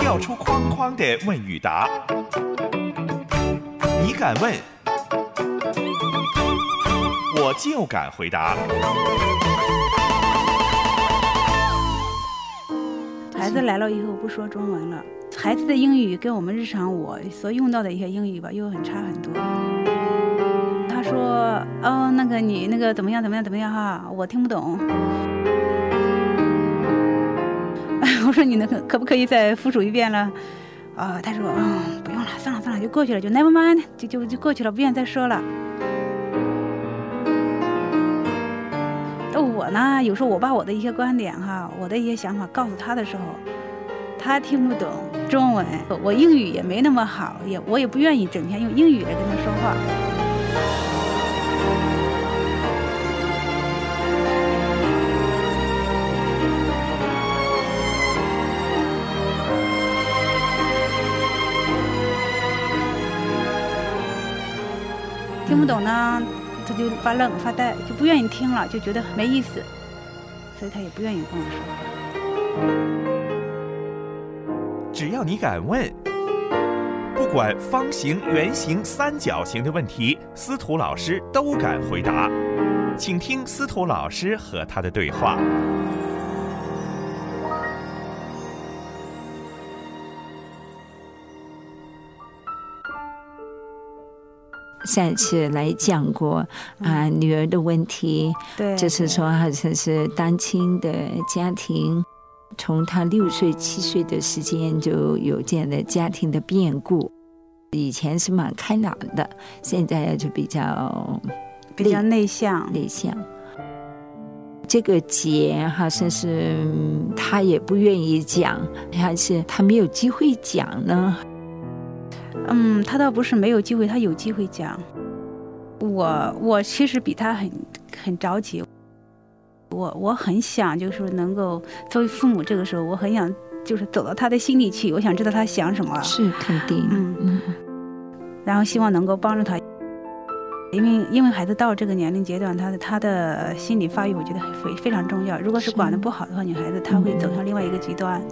跳出框框的问与答，你敢问，我就敢回答。孩子来了以后不说中文了，孩子的英语跟我们日常我所用到的一些英语吧，又很差很多。他说：“哦，那个你那个怎么样怎么样怎么样哈，我听不懂。”我说你能可可不可以再复述一遍了？啊，他说嗯，不用了，算了算了，就过去了，就 never mind，就就就过去了，不愿意再说了。那我呢，有时候我把我的一些观点哈，我的一些想法告诉他的时候，他听不懂中文，我英语也没那么好，也我也不愿意整天用英语来跟他说话。听不懂呢，他就发愣发呆，就不愿意听了，就觉得没意思，所以他也不愿意跟我说话。只要你敢问，不管方形、圆形、三角形的问题，司徒老师都敢回答。请听司徒老师和他的对话。上次来讲过啊，女儿的问题，对，就是说好像是单亲的家庭，从她六岁七岁的时间就有这样的家庭的变故，以前是蛮开朗的，现在就比较比较内向，内向。这个结好像是他也不愿意讲，还是他没有机会讲呢？嗯，他倒不是没有机会，他有机会讲。我我其实比他很很着急。我我很想就是能够作为父母，这个时候我很想就是走到他的心里去，我想知道他想什么。是肯定，嗯嗯。然后希望能够帮助他，因为因为孩子到这个年龄阶段，他的他的心理发育，我觉得非非常重要。如果是管的不好的话，女孩子她会走向另外一个极端。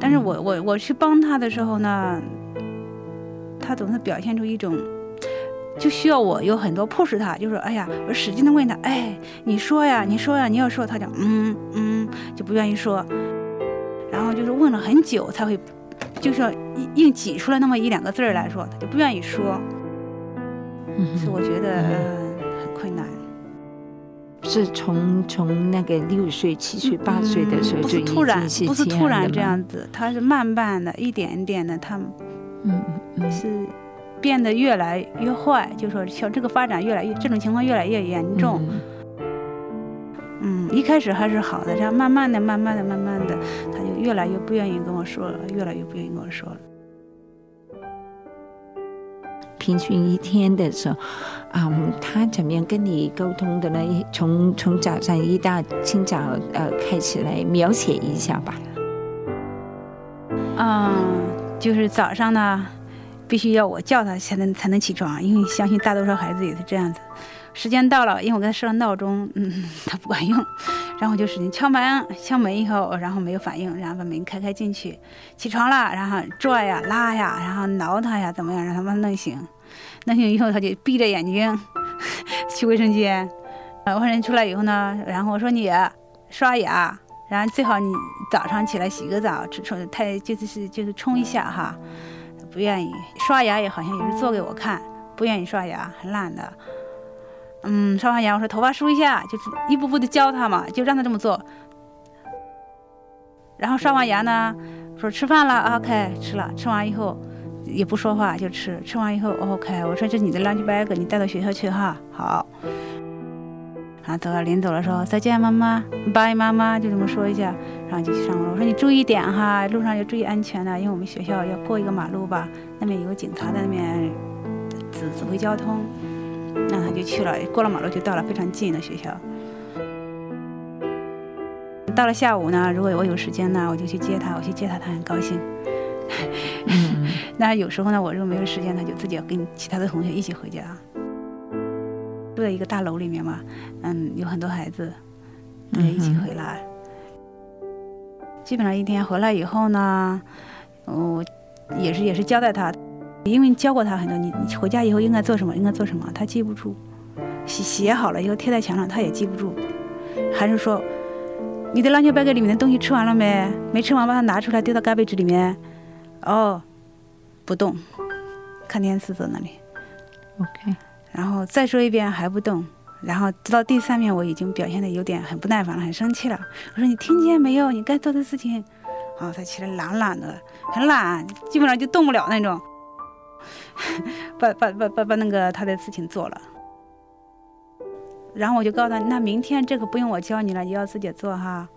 但是我我我去帮他的时候呢，他总是表现出一种，就需要我有很多 push 他，就说哎呀，我使劲的问他，哎，你说呀，你说呀，你要说，他讲嗯嗯，就不愿意说，然后就是问了很久才会，就是硬挤出来那么一两个字儿来说，他就不愿意说，所以我觉得很困难。是从从那个六岁、七岁、八岁的时候就突然不是突然这样子，他是慢慢的、一点一点的，他嗯是变得越来越坏，就说像这个发展越来越，这种情况越来越严重。嗯，一开始还是好的，然后慢慢的、慢慢的、慢慢的，他就越来越不愿意跟我说了，越来越不愿意跟我说了。平均一天的时候，嗯，他怎么样跟你沟通的呢？从从早上一大清早呃开始来描写一下吧。嗯，就是早上呢，必须要我叫他才能才能起床，因为相信大多数孩子也是这样子。时间到了，因为我给他设了闹钟，嗯，他不管用，然后就使劲敲门，敲门以后，然后没有反应，然后把门开开进去，起床了，然后拽呀拉呀，然后挠他呀，怎么样让他们弄醒，弄醒以后他就闭着眼睛 去卫生间，呃，卫生间出来以后呢，然后我说你刷牙，然后最好你早上起来洗个澡，冲太就是是就是冲一下哈，不愿意。刷牙也好像也是做给我看，不愿意刷牙，很懒的。嗯，刷完牙我说头发梳一下，就是一步步的教他嘛，就让他这么做。然后刷完牙呢，说吃饭了，OK，吃了，吃完以后也不说话就吃，吃完以后 OK，我说这你的 lunch bag，你带到学校去哈，好。然后走了，临走的时候再见妈妈，拜妈妈，就这么说一下，然后就去上楼。我说你注意点哈，路上要注意安全的，因为我们学校要过一个马路吧，那边有个警察在那边指指挥交通。那他就去了，过了马路就到了非常近的学校。到了下午呢，如果我有时间呢，我就去接他，我去接他，他很高兴。嗯 那有时候呢，我如果没有时间，他就自己跟其他的同学一起回家。住在一个大楼里面嘛，嗯，有很多孩子，对一起回来。基本上一天回来以后呢，我也是也是交代他，因为教过他很多，你你回家以后应该做什么，应该做什么，他记不住。写写好了以后贴在墙上，他也记不住。还是说，你的篮球包里面的东西吃完了没？没吃完，把它拿出来丢到 garbage 里面。哦，不动，看电视在那里。，OK，然后再说一遍还不动，然后直到第三遍我已经表现的有点很不耐烦了，很生气了。我说你听见没有？你该做的事情。然后他起来懒懒的，很懒，基本上就动不了那种。把把把把把那个他的事情做了。然后我就告诉他，那明天这个不用我教你了，你要自己做哈。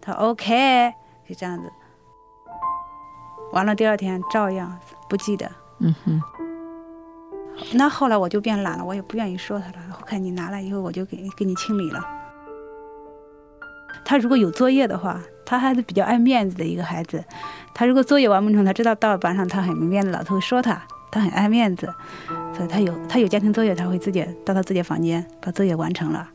他说 OK，就这样子。完了第二天照样不记得。嗯哼，那后来我就变懒了，我也不愿意说他了。我看你拿来以后，我就给给你清理了。他如果有作业的话，他还是比较爱面子的一个孩子。他如果作业完不成，他知道到了班上他很没面子，老师会说他，他很爱面子，所以他有他有家庭作业，他会自己到他自己房间把作业完成了。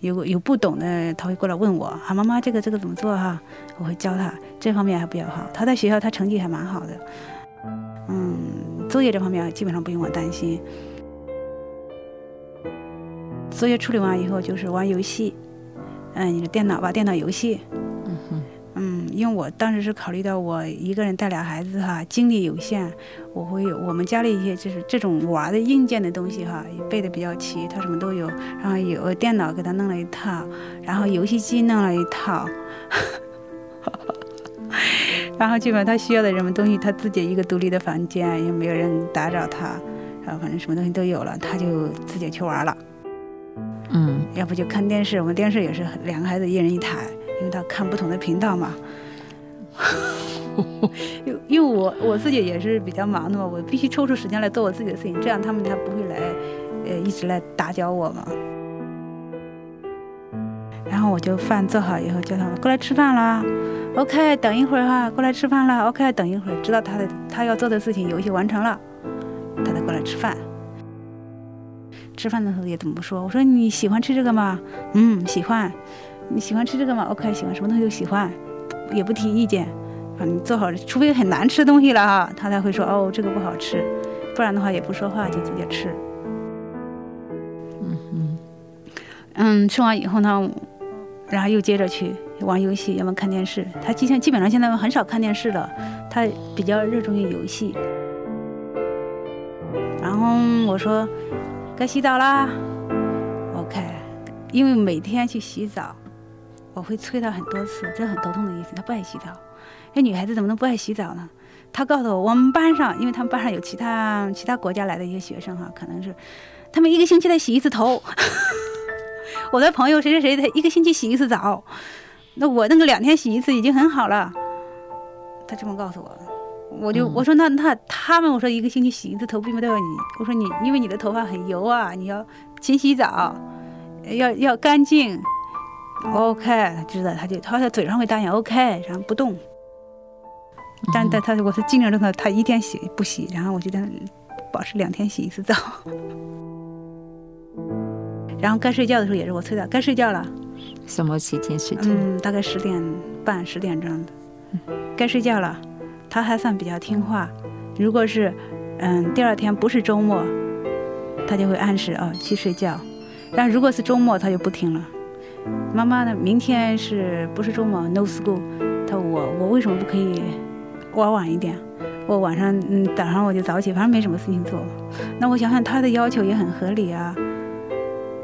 有有不懂的，他会过来问我啊，妈妈这个这个怎么做哈？我会教他，这方面还比较好。他在学校他成绩还蛮好的，嗯，作业这方面基本上不用我担心。作业处理完以后就是玩游戏，嗯，你的电脑吧，电脑游戏，嗯哼，嗯，因为我当时是考虑到我一个人带俩孩子哈，精力有限，我会有我们家里一些就是这种玩的硬件的东西哈，也备的比较齐，他什么都有，然后有电脑给他弄了一套，然后游戏机弄了一套，然后基本上他需要的什么东西，他自己一个独立的房间，也没有人打扰他，然后反正什么东西都有了，他就自己去玩了。嗯要不就看电视，我们电视也是两个孩子一人一台，因为他看不同的频道嘛。因因为我我自己也是比较忙的嘛，我必须抽出时间来做我自己的事情，这样他们才不会来，呃，一直来打搅我嘛。然后我就饭做好以后叫他们过来吃饭啦，OK，等一会儿哈，过来吃饭啦，OK，等一会儿，知道他的他要做的事情游戏完成了，他才过来吃饭。吃饭的时候也怎么说？我说你喜欢吃这个吗？嗯，喜欢。你喜欢吃这个吗？OK，喜欢，什么东西都喜欢，也不提意见。反正做好，除非很难吃的东西了哈，他才会说哦这个不好吃，不然的话也不说话就直接吃。嗯嗯，嗯，吃完以后呢，然后又接着去玩游戏，要么看电视。他基本基本上现在很少看电视了，他比较热衷于游戏。然后我说该洗澡啦，OK，因为每天去洗澡，我会催他很多次，这很头痛的意思。他不爱洗澡，那女孩子怎么能不爱洗澡呢？他告诉我，我们班上，因为他们班上有其他其他国家来的一些学生哈，可能是他们一个星期才洗一次头。我的朋友谁谁谁，他一个星期洗一次澡，那我那个两天洗一次已经很好了。他这么告诉我，我就、嗯我说那那他们我说一个星期洗一次头，并不代表你，我说你因为你的头发很油啊，你要勤洗澡，要要干净。OK，他知道，他就他在嘴上会答应 OK，然后不动。但但他我是尽量让他他一天洗不洗，然后我就让他保持两天洗一次澡。然后该睡觉的时候也是我催他，该睡觉了，什么时间睡觉？嗯，大概十点半、十点这样的，该睡觉了。他还算比较听话。如果是嗯第二天不是周末，他就会按时哦去睡觉。但如果是周末，他就不听了。妈妈呢？明天是不是周末？No school。他我我为什么不可以玩晚一点？我晚上嗯早上我就早起，反正没什么事情做。那我想想他的要求也很合理啊。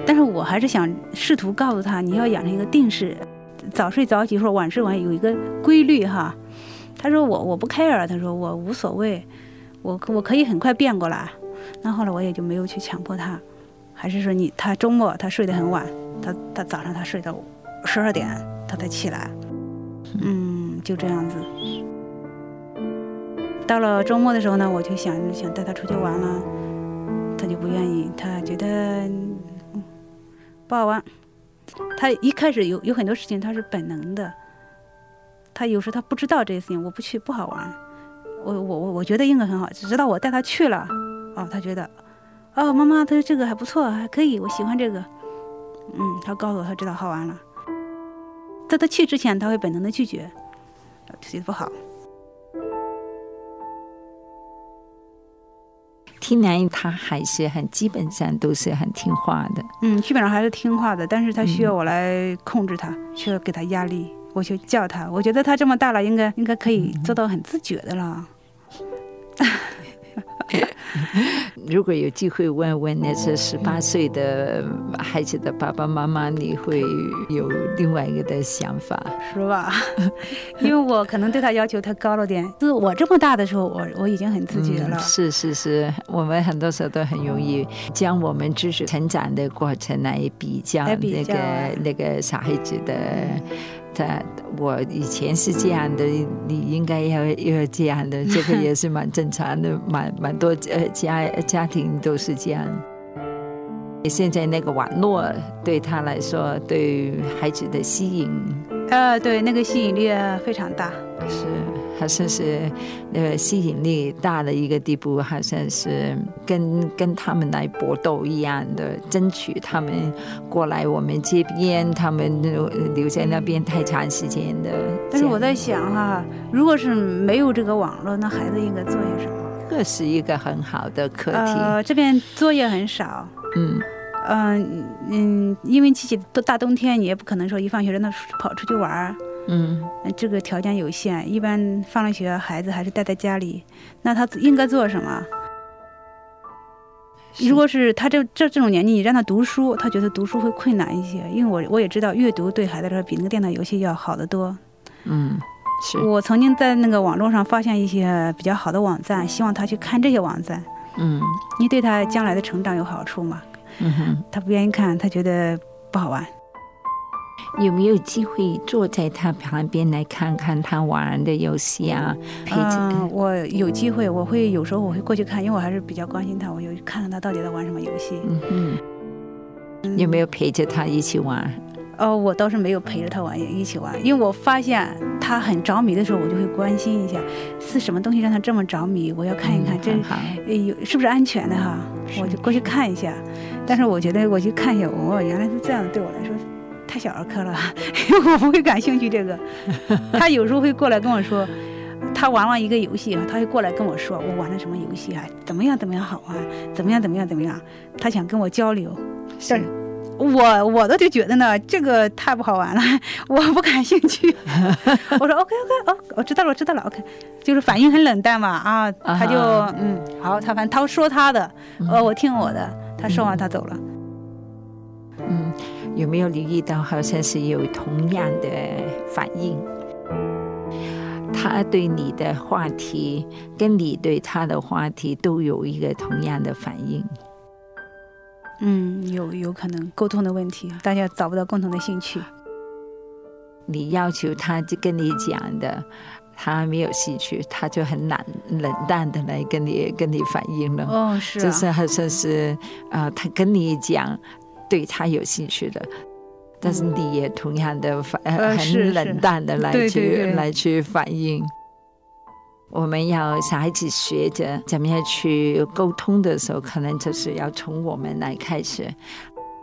但是我还是想试图告诉他，你要养成一个定式，早睡早起或者晚睡晚有一个规律哈。他说我我不 care，他说我无所谓，我我可以很快变过来。那后来我也就没有去强迫他，还是说你他周末他睡得很晚，他他早上他睡到十二点他才起来，嗯，就这样子。到了周末的时候呢，我就想想带他出去玩了，他就不愿意，他觉得不好玩。他一开始有有很多事情他是本能的，他有时他不知道这些事情，我不去不好玩。我我我我觉得应该很好，直到我带他去了，哦，他觉得，哦，妈妈，他说这个还不错，还可以，我喜欢这个。嗯，他告诉我他知道好玩了。在他去之前，他会本能的拒绝，觉得不好。听来他还是很基本上都是很听话的。嗯，基本上还是听话的，但是他需要我来控制他，需要给他压力，我就叫他。我觉得他这么大了，应该应该可以做到很自觉的了。如果有机会问问那些十八岁的孩子的爸爸妈妈，你会有另外一个的想法，是吧？因为我可能对他要求太高了点。就是我这么大的时候，我我已经很自觉了。是是是，我们很多时候都很容易将我们知识成长的过程来比较那个那个小孩子的。他我以前是这样的，你应该要要这样的，这个也是蛮正常的，蛮蛮多呃家家庭都是这样。现在那个网络对他来说，对孩子的吸引，呃，对那个吸引力非常大，是。好像是呃吸引力大的一个地步，好像是跟跟他们来搏斗一样的，争取他们过来我们这边，他们留在那边太长时间的。但是我在想哈，如果是没有这个网络，那孩子应该做些什么？这是一个很好的课题。呃，这边作业很少。嗯嗯嗯，因为季节都大冬天，你也不可能说一放学让他跑出去玩儿。嗯，这个条件有限，一般放了学，孩子还是待在家里。那他应该做什么？如果是他这这这种年纪，你让他读书，他觉得读书会困难一些。因为我我也知道，阅读对孩子来说比那个电脑游戏要好得多。嗯，是我曾经在那个网络上发现一些比较好的网站，希望他去看这些网站。嗯，你对他将来的成长有好处吗？嗯哼，他不愿意看，他觉得不好玩。有没有机会坐在他旁边来看看他玩的游戏啊？陪着我有机会，我会有时候我会过去看，因为我还是比较关心他，我有看看他到底在玩什么游戏。嗯嗯，有没有陪着他一起玩？哦，我倒是没有陪着他玩，也一起玩，因为我发现他很着迷的时候，我就会关心一下，是什么东西让他这么着迷？我要看一看，这有是不是安全的哈？我就过去看一下。但是我觉得我去看一下，哦，原来是这样，对我来说。太小儿科了，我不会感兴趣这个。他有时候会过来跟我说，他玩完一个游戏啊，他会过来跟我说，我玩了什么游戏啊？怎么样怎么样好玩？怎么样怎么样怎么样？他想跟我交流。是，我我的就觉得呢，这个太不好玩了，我不感兴趣。我说 OK OK 哦，我知道了，我知道了 OK，就是反应很冷淡嘛啊，他就嗯好，他反正他说他的，呃我听我的，他说完他走了。嗯。有没有留意到，好像是有同样的反应？他对你的话题，跟你对他的话题，都有一个同样的反应。嗯，有有可能沟通的问题，大家找不到共同的兴趣。你要求他就跟你讲的，他没有兴趣，他就很冷冷淡的来跟你跟你反应了。哦，是，就是好像是啊，他跟你讲。对他有兴趣的，但是你也同样的反很冷淡的来去来去反应。我们要小孩子学着怎么样去沟通的时候，可能就是要从我们来开始，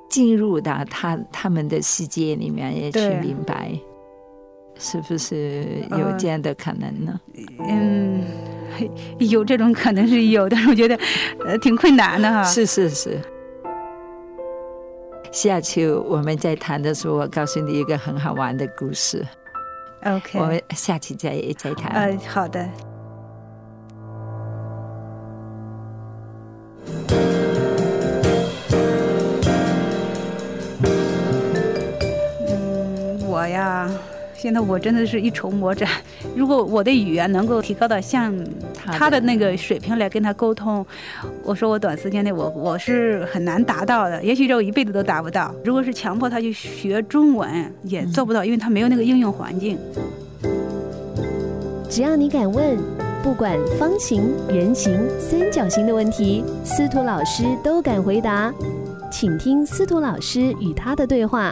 进入到他他们的世界里面，也去明白，是不是有这样的可能呢？嗯，有这种可能是有，但是我觉得呃挺困难的哈。是是是。下次我们在谈的时候，我告诉你一个很好玩的故事。OK，我们下期再再谈。呃，好的。嗯，我呀，现在我真的是一筹莫展。如果我的语言能够提高到像他的那个水平来跟他沟通，我说我短时间内我我是很难达到的，也许这我一辈子都达不到。如果是强迫他去学中文，也做不到，因为他没有那个应用环境。只要你敢问，不管方形、圆形、三角形的问题，司徒老师都敢回答。请听司徒老师与他的对话。